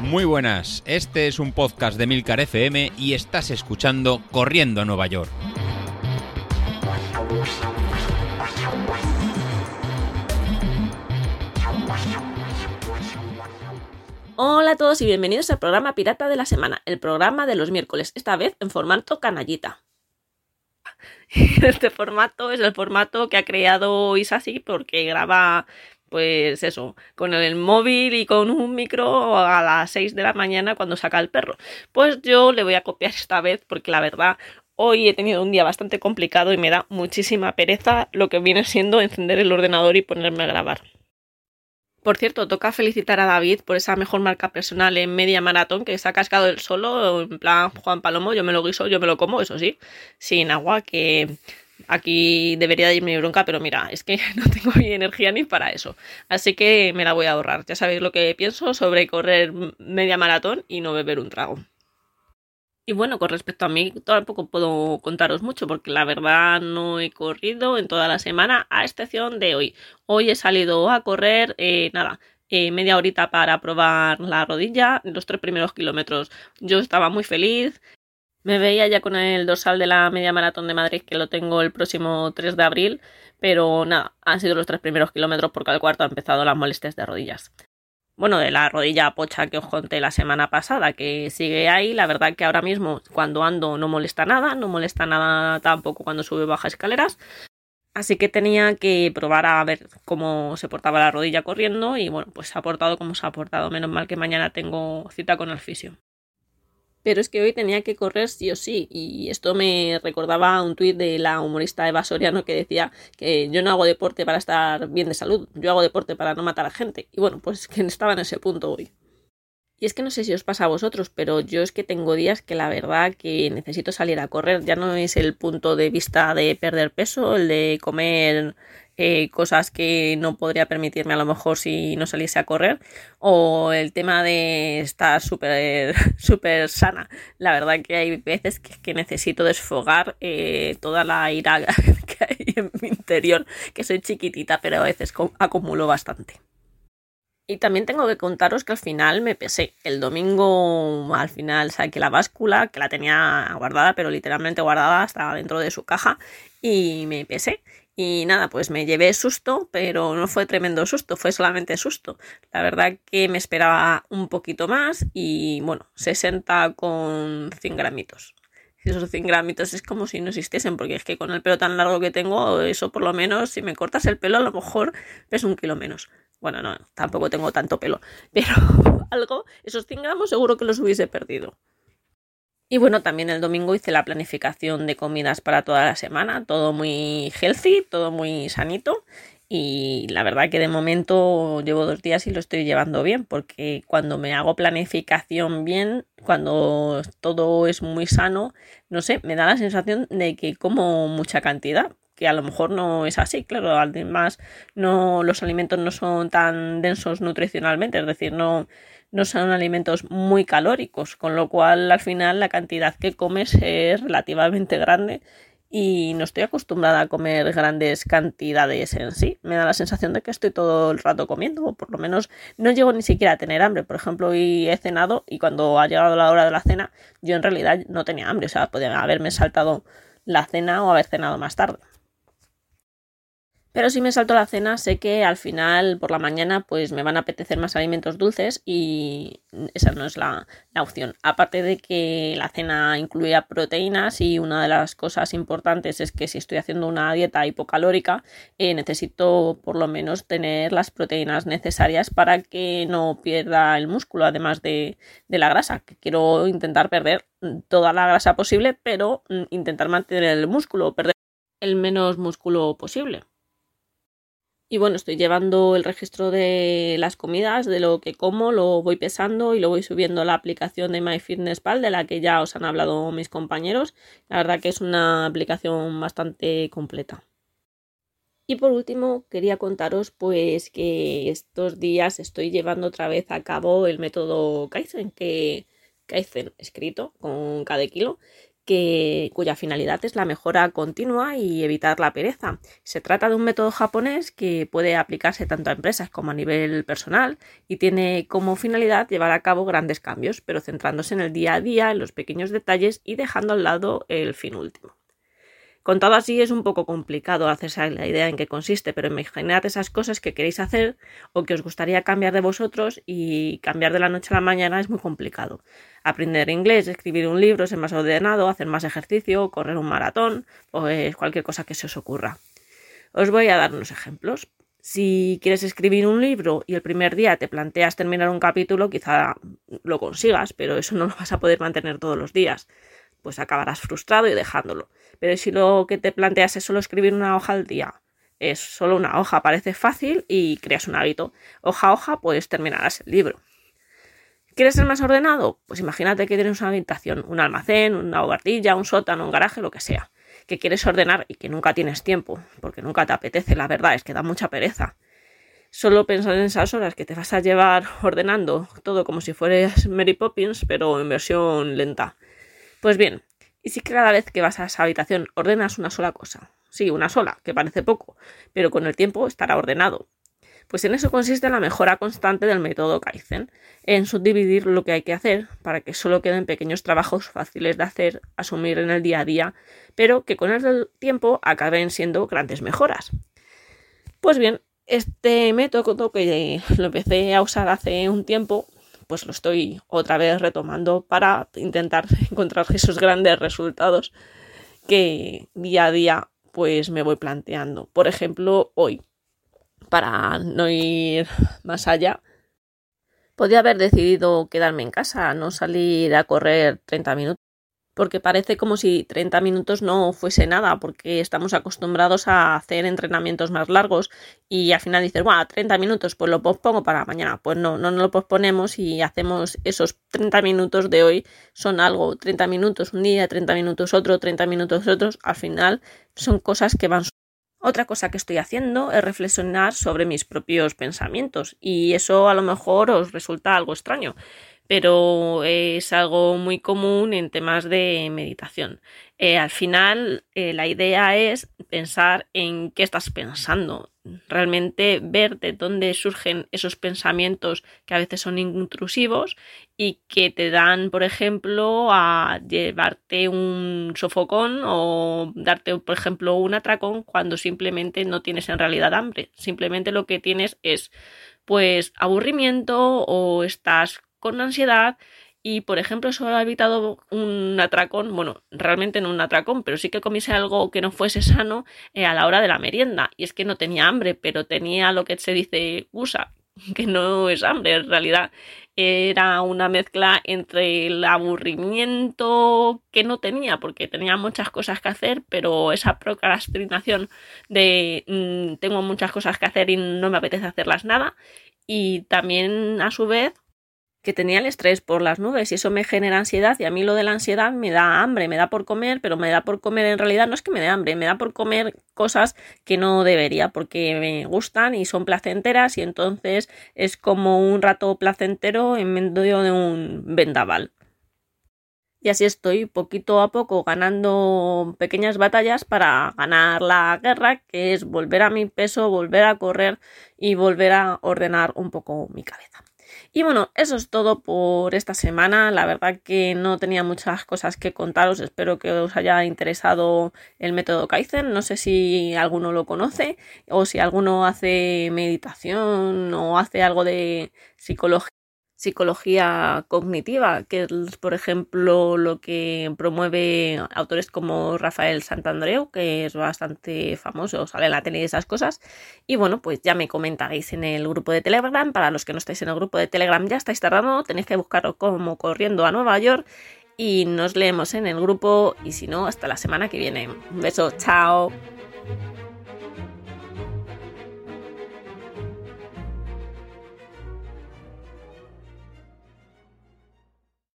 Muy buenas, este es un podcast de Milcar FM y estás escuchando Corriendo a Nueva York. Hola a todos y bienvenidos al programa Pirata de la Semana, el programa de los miércoles, esta vez en formato canallita. Este formato es el formato que ha creado Isasi porque graba pues eso, con el móvil y con un micro a las 6 de la mañana cuando saca el perro. Pues yo le voy a copiar esta vez porque la verdad hoy he tenido un día bastante complicado y me da muchísima pereza lo que viene siendo encender el ordenador y ponerme a grabar. Por cierto, toca felicitar a David por esa mejor marca personal en media maratón que se ha cascado él solo, en plan Juan Palomo, yo me lo guiso, yo me lo como, eso sí, sin agua, que aquí debería de irme bronca, pero mira, es que no tengo ni energía ni para eso. Así que me la voy a ahorrar. Ya sabéis lo que pienso sobre correr media maratón y no beber un trago. Y bueno, con respecto a mí, tampoco puedo contaros mucho porque la verdad no he corrido en toda la semana, a excepción de hoy. Hoy he salido a correr, eh, nada, eh, media horita para probar la rodilla, los tres primeros kilómetros. Yo estaba muy feliz, me veía ya con el dorsal de la media maratón de Madrid que lo tengo el próximo 3 de abril, pero nada, han sido los tres primeros kilómetros porque al cuarto han empezado las molestias de rodillas bueno, de la rodilla pocha que os conté la semana pasada, que sigue ahí. La verdad que ahora mismo cuando ando no molesta nada, no molesta nada tampoco cuando sube baja escaleras. Así que tenía que probar a ver cómo se portaba la rodilla corriendo y bueno, pues se ha portado como se ha portado. Menos mal que mañana tengo cita con el fisio pero es que hoy tenía que correr sí o sí. Y esto me recordaba un tuit de la humorista Eva Soriano que decía que yo no hago deporte para estar bien de salud, yo hago deporte para no matar a gente. Y bueno, pues que estaba en ese punto hoy. Y es que no sé si os pasa a vosotros, pero yo es que tengo días que la verdad que necesito salir a correr. Ya no es el punto de vista de perder peso, el de comer eh, cosas que no podría permitirme a lo mejor si no saliese a correr o el tema de estar súper súper sana la verdad que hay veces que, necesito desfogar eh, toda la ira que hay en mi interior que soy chiquitita pero a veces acumulo bastante y también tengo que contaros que al final me pesé. El domingo al final saqué la báscula, que la tenía guardada, pero literalmente guardada hasta dentro de su caja, y me pesé. Y nada, pues me llevé susto, pero no fue tremendo susto, fue solamente susto. La verdad que me esperaba un poquito más y bueno, 60 con 100 gramitos. Esos 100 gramitos es como si no existiesen, porque es que con el pelo tan largo que tengo, eso por lo menos, si me cortas el pelo, a lo mejor es un kilo menos. Bueno, no, tampoco tengo tanto pelo, pero algo, esos 100 gramos seguro que los hubiese perdido. Y bueno, también el domingo hice la planificación de comidas para toda la semana, todo muy healthy, todo muy sanito. Y la verdad que de momento llevo dos días y lo estoy llevando bien, porque cuando me hago planificación bien, cuando todo es muy sano, no sé, me da la sensación de que como mucha cantidad, que a lo mejor no es así, claro, además no los alimentos no son tan densos nutricionalmente, es decir, no no son alimentos muy calóricos, con lo cual al final la cantidad que comes es relativamente grande y no estoy acostumbrada a comer grandes cantidades en sí. Me da la sensación de que estoy todo el rato comiendo, o por lo menos no llego ni siquiera a tener hambre. Por ejemplo, hoy he cenado y cuando ha llegado la hora de la cena, yo en realidad no tenía hambre, o sea, podía haberme saltado la cena o haber cenado más tarde. Pero si me salto la cena, sé que al final por la mañana pues me van a apetecer más alimentos dulces y esa no es la, opción. Aparte de que la cena incluía proteínas y una de las cosas importantes es que si estoy haciendo una dieta hipocalórica eh, necesito por lo menos tener las proteínas necesarias para que no pierda el músculo, además de, de la grasa, que quiero intentar perder toda la grasa posible, pero mm, intentar mantener el músculo, perder el menos músculo posible. Y bueno, estoy llevando el registro de las comidas, de lo que como, lo voy pesando y lo voy subiendo a la aplicación de MyFitnessPal, de la que ya os han hablado mis compañeros. La verdad que es una aplicación bastante completa. Y por último, quería contaros pues que estos días estoy llevando otra vez a cabo el método Kaizen, que Kaizen escrito con cada kilo, que, cuya finalidad es la mejora continua y evitar la pereza. Se trata de un método japonés que puede aplicarse tanto a empresas como a nivel personal y tiene como finalidad llevar a cabo grandes cambios, pero centrándose en el día a día, en los pequeños detalles y dejando al lado el fin último. Contado así es un poco complicado hacerse la idea en qué consiste, pero imaginad esas cosas que queréis hacer o que os gustaría cambiar de vosotros y cambiar de la noche a la mañana es muy complicado. Aprender inglés, escribir un libro, ser más ordenado, hacer más ejercicio, correr un maratón, pues cualquier cosa que se os ocurra. Os voy a dar unos ejemplos. Si quieres escribir un libro y el primer día te planteas terminar un capítulo, quizá lo consigas, pero eso no lo vas a poder mantener todos los días pues acabarás frustrado y dejándolo. Pero si lo que te planteas es solo escribir una hoja al día, es solo una hoja, parece fácil y creas un hábito. Hoja a hoja, pues terminarás el libro. ¿Quieres ser más ordenado? Pues imagínate que tienes una habitación, un almacén, una hogartilla, un sótano, un garaje, lo que sea, que quieres ordenar y que nunca tienes tiempo, porque nunca te apetece, la verdad es que da mucha pereza. Solo pensar en esas horas que te vas a llevar ordenando todo como si fueras Mary Poppins, pero en versión lenta. Pues bien, ¿y si cada vez que vas a esa habitación ordenas una sola cosa? Sí, una sola, que parece poco, pero con el tiempo estará ordenado. Pues en eso consiste la mejora constante del método Kaizen, en subdividir lo que hay que hacer para que solo queden pequeños trabajos fáciles de hacer, asumir en el día a día, pero que con el tiempo acaben siendo grandes mejoras. Pues bien, este método que lo empecé a usar hace un tiempo pues lo estoy otra vez retomando para intentar encontrar esos grandes resultados que día a día pues me voy planteando. Por ejemplo, hoy, para no ir más allá, podía haber decidido quedarme en casa, no salir a correr 30 minutos porque parece como si 30 minutos no fuese nada, porque estamos acostumbrados a hacer entrenamientos más largos y al final dices, bueno, 30 minutos, pues lo pospongo para mañana. Pues no, no, no lo posponemos y hacemos esos 30 minutos de hoy, son algo, 30 minutos un día, 30 minutos otro, 30 minutos otros, al final son cosas que van otra cosa que estoy haciendo es reflexionar sobre mis propios pensamientos y eso a lo mejor os resulta algo extraño, pero es algo muy común en temas de meditación. Eh, al final, eh, la idea es pensar en qué estás pensando, realmente ver de dónde surgen esos pensamientos que a veces son intrusivos y que te dan, por ejemplo, a llevarte un sofocón o darte, por ejemplo, un atracón cuando simplemente no tienes en realidad hambre. Simplemente lo que tienes es pues aburrimiento o estás con ansiedad y, por ejemplo, solo ha evitado un atracón, bueno, realmente no un atracón, pero sí que comiese algo que no fuese sano eh, a la hora de la merienda. Y es que no tenía hambre, pero tenía lo que se dice gusa, que no es hambre en realidad. Era una mezcla entre el aburrimiento que no tenía, porque tenía muchas cosas que hacer, pero esa procrastinación de mm, tengo muchas cosas que hacer y no me apetece hacerlas nada. Y también, a su vez, que tenía el estrés por las nubes y eso me genera ansiedad y a mí lo de la ansiedad me da hambre, me da por comer, pero me da por comer en realidad no es que me dé hambre, me da por comer cosas que no debería porque me gustan y son placenteras y entonces es como un rato placentero en medio de un vendaval. Y así estoy poquito a poco ganando pequeñas batallas para ganar la guerra, que es volver a mi peso, volver a correr y volver a ordenar un poco mi cabeza. Y bueno, eso es todo por esta semana. La verdad que no tenía muchas cosas que contaros. Espero que os haya interesado el método Kaizen. No sé si alguno lo conoce o si alguno hace meditación o hace algo de psicología psicología cognitiva, que es, por ejemplo, lo que promueve autores como Rafael Santandreu, que es bastante famoso, sale en la tele y esas cosas. Y bueno, pues ya me comentaréis en el grupo de Telegram. Para los que no estáis en el grupo de Telegram, ya estáis tardando, tenéis que buscarlo como corriendo a Nueva York. Y nos leemos en el grupo. Y si no, hasta la semana que viene. Un beso, chao.